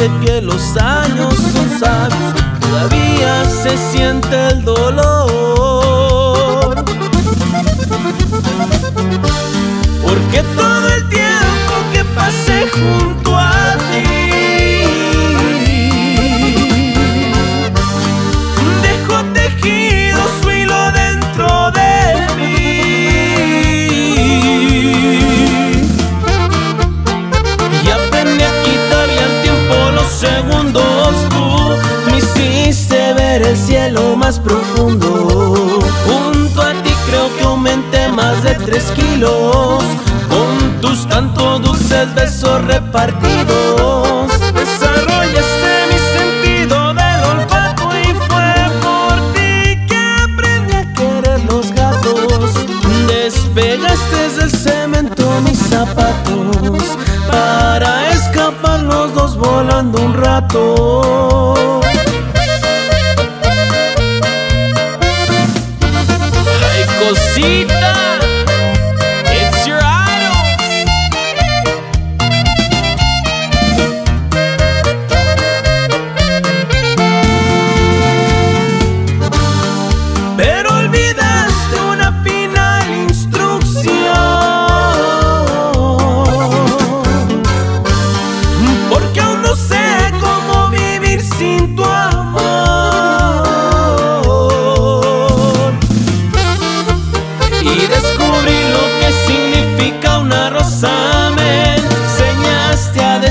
dice que los años son sabios, todavía se siente el dolor. Más profundo. Junto a ti creo que aumenté más de tres kilos. Con tus tantos dulces besos repartidos. Desarrollaste mi sentido del olfato y fue por ti que aprendí a querer los gatos. Despegaste del cemento mis zapatos para escapar los dos volando un rato.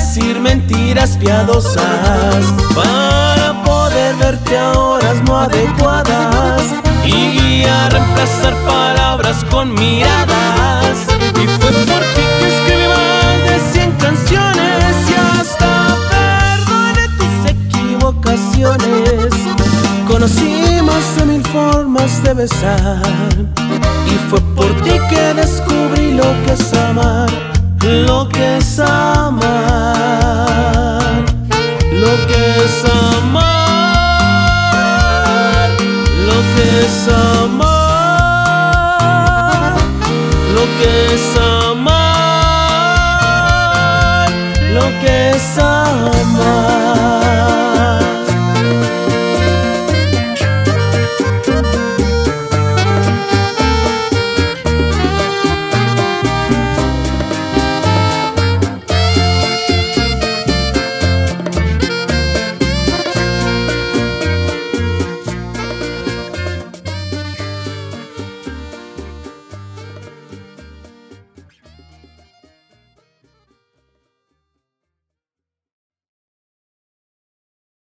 Decir mentiras piadosas para poder verte a horas no adecuadas y a reemplazar palabras con miradas. Y fue por ti que escribí más de 100 canciones y hasta perdoné tus equivocaciones. Conocí más de mil formas de besar y fue por ti que descubrí lo que es amar, lo que es amar. so